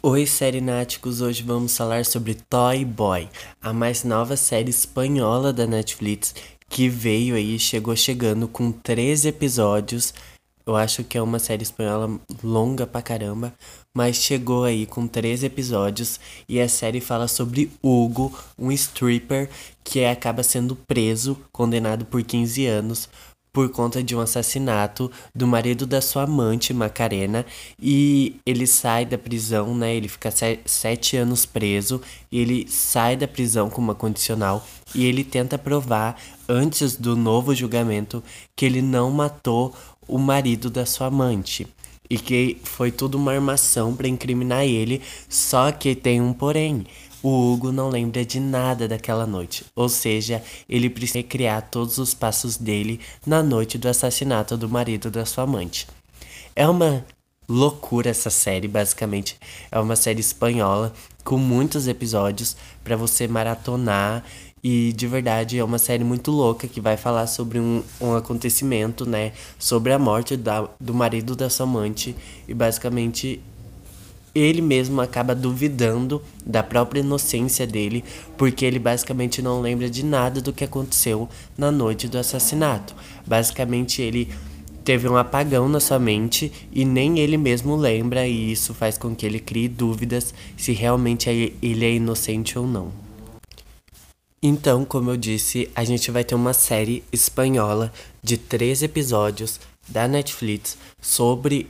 Oi, série Náticos! Hoje vamos falar sobre Toy Boy, a mais nova série espanhola da Netflix que veio aí, chegou chegando com 13 episódios. Eu acho que é uma série espanhola longa pra caramba, mas chegou aí com 13 episódios e a série fala sobre Hugo, um stripper que acaba sendo preso, condenado por 15 anos por conta de um assassinato do marido da sua amante, Macarena, e ele sai da prisão, né? Ele fica sete anos preso e ele sai da prisão com uma condicional e ele tenta provar antes do novo julgamento que ele não matou o marido da sua amante e que foi tudo uma armação para incriminar ele, só que tem um porém. O Hugo não lembra de nada daquela noite, ou seja, ele precisa criar todos os passos dele na noite do assassinato do marido da sua amante. É uma loucura essa série, basicamente. É uma série espanhola com muitos episódios para você maratonar e de verdade é uma série muito louca que vai falar sobre um, um acontecimento, né? Sobre a morte da, do marido da sua amante. E basicamente ele mesmo acaba duvidando da própria inocência dele, porque ele basicamente não lembra de nada do que aconteceu na noite do assassinato. Basicamente, ele teve um apagão na sua mente e nem ele mesmo lembra, e isso faz com que ele crie dúvidas se realmente é, ele é inocente ou não. Então, como eu disse, a gente vai ter uma série espanhola de três episódios da Netflix sobre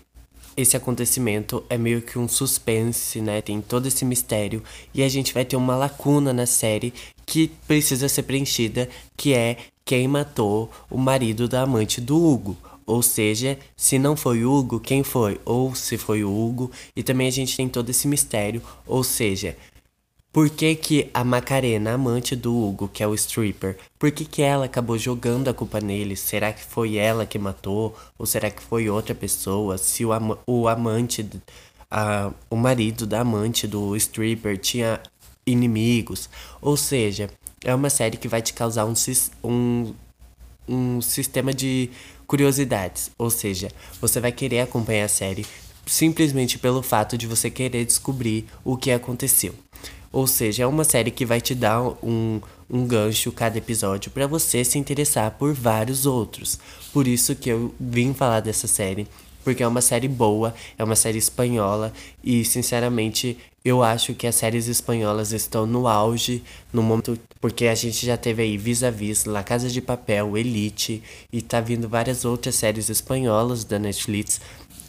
esse acontecimento é meio que um suspense, né? Tem todo esse mistério e a gente vai ter uma lacuna na série que precisa ser preenchida, que é quem matou o marido da amante do Hugo. Ou seja, se não foi Hugo, quem foi? Ou se foi o Hugo. E também a gente tem todo esse mistério, ou seja, por que, que a Macarena, amante do Hugo, que é o stripper, por que, que ela acabou jogando a culpa nele? Será que foi ela que matou? Ou será que foi outra pessoa? Se o, am o amante, a, o marido da amante do stripper tinha inimigos? Ou seja, é uma série que vai te causar um, um, um sistema de curiosidades. Ou seja, você vai querer acompanhar a série simplesmente pelo fato de você querer descobrir o que aconteceu. Ou seja, é uma série que vai te dar um, um gancho cada episódio para você se interessar por vários outros. Por isso que eu vim falar dessa série, porque é uma série boa, é uma série espanhola e sinceramente eu acho que as séries espanholas estão no auge no momento porque a gente já teve aí Vis-a-Vis, La Casa de Papel, Elite e tá vindo várias outras séries espanholas da Netflix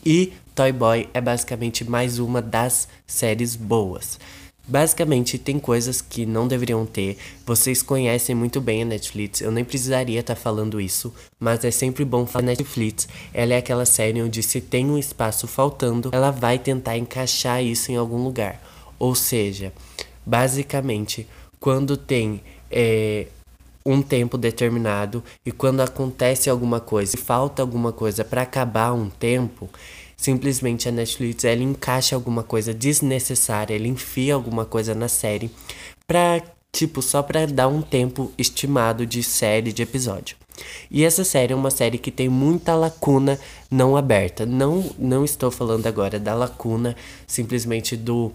e Toy Boy é basicamente mais uma das séries boas. Basicamente, tem coisas que não deveriam ter. Vocês conhecem muito bem a Netflix, eu nem precisaria estar tá falando isso, mas é sempre bom falar Netflix. Ela é aquela série onde se tem um espaço faltando, ela vai tentar encaixar isso em algum lugar. Ou seja, basicamente, quando tem é, um tempo determinado e quando acontece alguma coisa e falta alguma coisa para acabar um tempo, Simplesmente a Netflix ela encaixa alguma coisa desnecessária, ela enfia alguma coisa na série pra, tipo, só pra dar um tempo estimado de série, de episódio. E essa série é uma série que tem muita lacuna não aberta. Não, não estou falando agora da lacuna simplesmente do,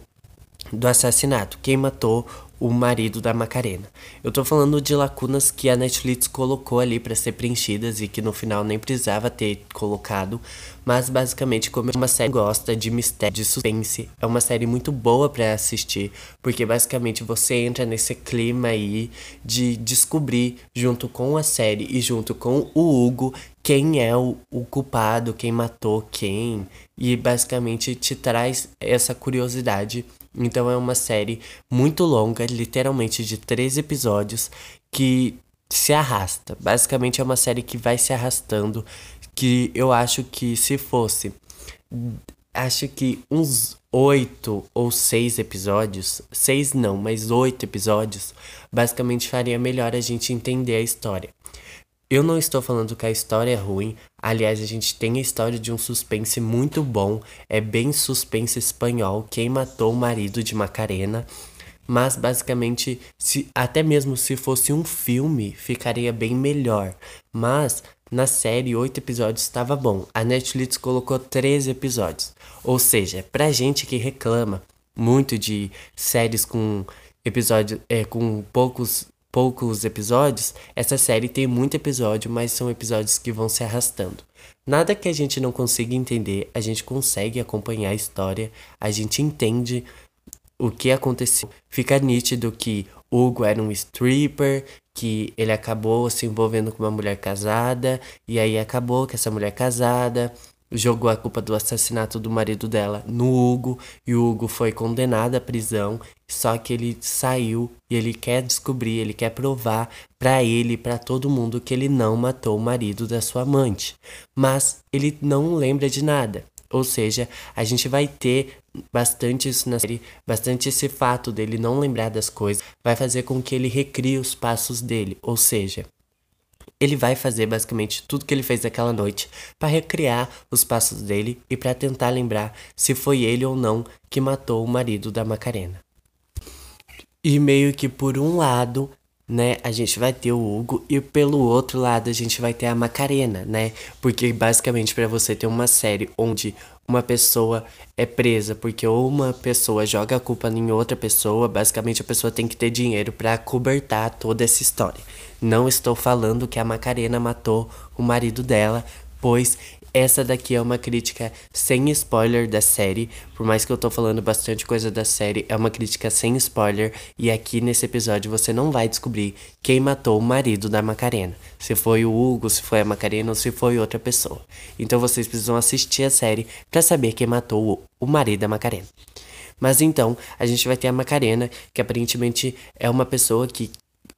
do assassinato. Quem matou o marido da Macarena. Eu tô falando de lacunas que a Netflix colocou ali para ser preenchidas e que no final nem precisava ter colocado, mas basicamente como uma série gosta de mistério, de suspense, é uma série muito boa para assistir, porque basicamente você entra nesse clima aí de descobrir junto com a série e junto com o Hugo quem é o, o culpado, quem matou quem, e basicamente te traz essa curiosidade então é uma série muito longa, literalmente de três episódios, que se arrasta. Basicamente é uma série que vai se arrastando, que eu acho que se fosse acho que uns oito ou seis episódios, seis não, mas oito episódios, basicamente faria melhor a gente entender a história. Eu não estou falando que a história é ruim, aliás, a gente tem a história de um suspense muito bom, é bem suspense espanhol, quem matou o marido de Macarena. Mas basicamente, se até mesmo se fosse um filme, ficaria bem melhor. Mas na série, oito episódios estava bom. A Netflix colocou 13 episódios. Ou seja, pra gente que reclama muito de séries com episódio, é, com poucos poucos episódios, essa série tem muito episódio, mas são episódios que vão se arrastando. Nada que a gente não consiga entender, a gente consegue acompanhar a história, a gente entende o que aconteceu. Fica nítido que Hugo era um stripper, que ele acabou se envolvendo com uma mulher casada, e aí acabou que essa mulher casada jogou a culpa do assassinato do marido dela no Hugo e o Hugo foi condenado à prisão, só que ele saiu e ele quer descobrir, ele quer provar para ele e para todo mundo que ele não matou o marido da sua amante. Mas ele não lembra de nada. Ou seja, a gente vai ter bastante isso na série, bastante esse fato dele não lembrar das coisas, vai fazer com que ele recrie os passos dele. Ou seja, ele vai fazer basicamente tudo que ele fez naquela noite para recriar os passos dele e para tentar lembrar se foi ele ou não que matou o marido da Macarena. E meio que por um lado, né, a gente vai ter o Hugo e pelo outro lado a gente vai ter a Macarena, né? Porque basicamente para você ter uma série onde uma pessoa é presa porque uma pessoa joga a culpa em outra pessoa, basicamente a pessoa tem que ter dinheiro para cobertar toda essa história. Não estou falando que a Macarena matou o marido dela, pois essa daqui é uma crítica sem spoiler da série, por mais que eu tô falando bastante coisa da série, é uma crítica sem spoiler e aqui nesse episódio você não vai descobrir quem matou o marido da Macarena. Se foi o Hugo, se foi a Macarena ou se foi outra pessoa. Então vocês precisam assistir a série para saber quem matou o marido da Macarena. Mas então, a gente vai ter a Macarena, que aparentemente é uma pessoa que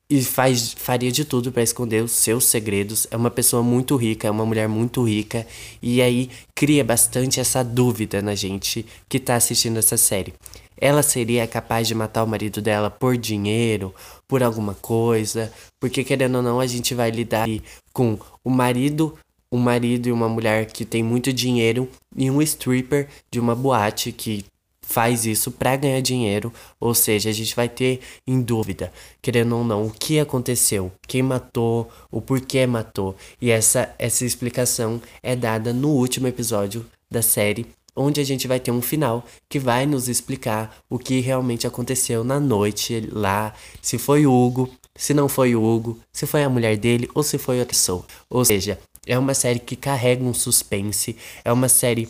e faz, faria de tudo para esconder os seus segredos. É uma pessoa muito rica, é uma mulher muito rica, e aí cria bastante essa dúvida na gente que tá assistindo essa série. Ela seria capaz de matar o marido dela por dinheiro, por alguma coisa, porque querendo ou não, a gente vai lidar com o marido, um marido e uma mulher que tem muito dinheiro e um stripper de uma boate que faz isso para ganhar dinheiro, ou seja, a gente vai ter em dúvida, querendo ou não, o que aconteceu, quem matou, o porquê matou. E essa essa explicação é dada no último episódio da série, onde a gente vai ter um final que vai nos explicar o que realmente aconteceu na noite lá, se foi o Hugo, se não foi o Hugo, se foi a mulher dele ou se foi outra pessoa. Ou seja, é uma série que carrega um suspense, é uma série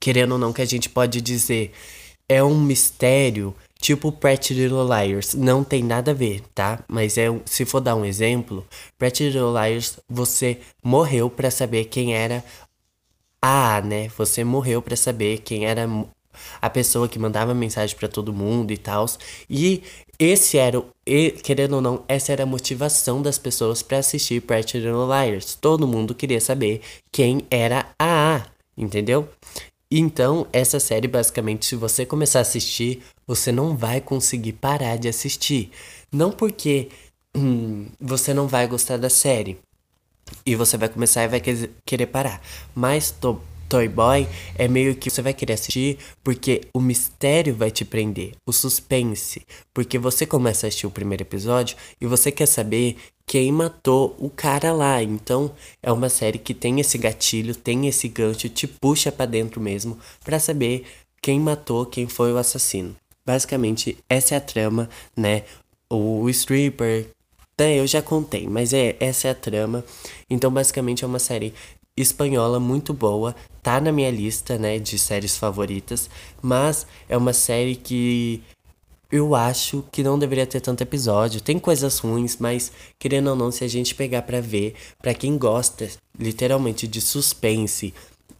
querendo ou não, que a gente pode dizer é um mistério, tipo Pretty Little Liars. Não tem nada a ver, tá? Mas é se for dar um exemplo, Pretty Little Liars, você morreu para saber quem era a, né? Você morreu para saber quem era a pessoa que mandava mensagem para todo mundo e tal. E esse era, querendo ou não, essa era a motivação das pessoas para assistir Pretty Little Liars. Todo mundo queria saber quem era a A, entendeu? Então, essa série, basicamente, se você começar a assistir, você não vai conseguir parar de assistir. Não porque hum, você não vai gostar da série e você vai começar e vai querer parar. Mas tô, Toy Boy é meio que você vai querer assistir porque o mistério vai te prender, o suspense. Porque você começa a assistir o primeiro episódio e você quer saber quem matou o cara lá. Então é uma série que tem esse gatilho, tem esse gancho, te puxa para dentro mesmo para saber quem matou, quem foi o assassino. Basicamente, essa é a trama, né? O stripper, né, eu já contei, mas é essa é a trama. Então, basicamente é uma série espanhola muito boa, tá na minha lista, né, de séries favoritas, mas é uma série que eu acho que não deveria ter tanto episódio. Tem coisas ruins, mas querendo ou não, se a gente pegar para ver, para quem gosta literalmente de suspense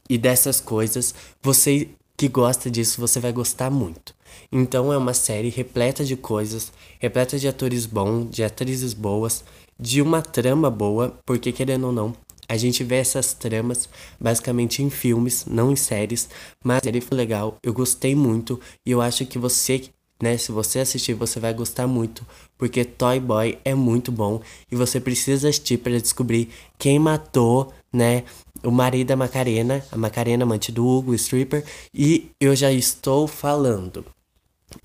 e dessas coisas, você que gosta disso, você vai gostar muito. Então é uma série repleta de coisas, repleta de atores bons, de atrizes boas, de uma trama boa, porque querendo ou não, a gente vê essas tramas basicamente em filmes, não em séries, mas ele foi legal, eu gostei muito e eu acho que você, né, se você assistir, você vai gostar muito, porque Toy Boy é muito bom e você precisa assistir para descobrir quem matou, né, o marido da Macarena, a Macarena amante do Hugo, stripper, e eu já estou falando.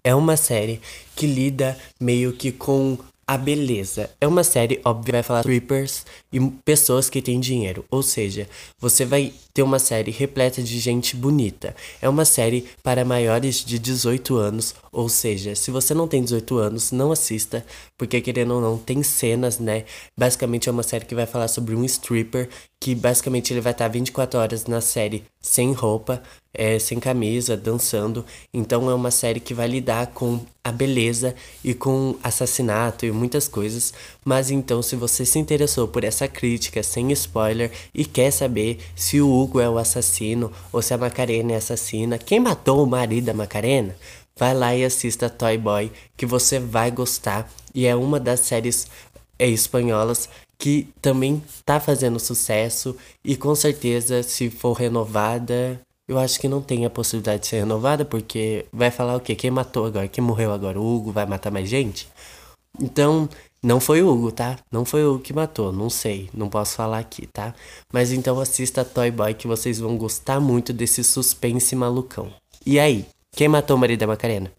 É uma série que lida meio que com A Beleza é uma série, óbvio, vai falar strippers e pessoas que têm dinheiro. Ou seja, você vai ter uma série repleta de gente bonita. É uma série para maiores de 18 anos. Ou seja, se você não tem 18 anos, não assista, porque querendo ou não, tem cenas, né? Basicamente é uma série que vai falar sobre um stripper que basicamente ele vai estar 24 horas na série sem roupa, é, sem camisa, dançando. Então é uma série que vai lidar com a beleza e com assassinato e muitas coisas. Mas então, se você se interessou por essa crítica sem spoiler e quer saber se o Hugo é o assassino ou se a Macarena é assassina, quem matou o marido da Macarena? Vai lá e assista Toy Boy, que você vai gostar. E é uma das séries é, espanholas que também tá fazendo sucesso e com certeza se for renovada, eu acho que não tem a possibilidade de ser renovada porque vai falar o quê? Quem matou agora? Quem morreu agora? O Hugo vai matar mais gente? Então, não foi o Hugo, tá? Não foi o Hugo que matou, não sei, não posso falar aqui, tá? Mas então assista Toy Boy que vocês vão gostar muito desse suspense malucão. E aí, quem matou o marido da Macarena?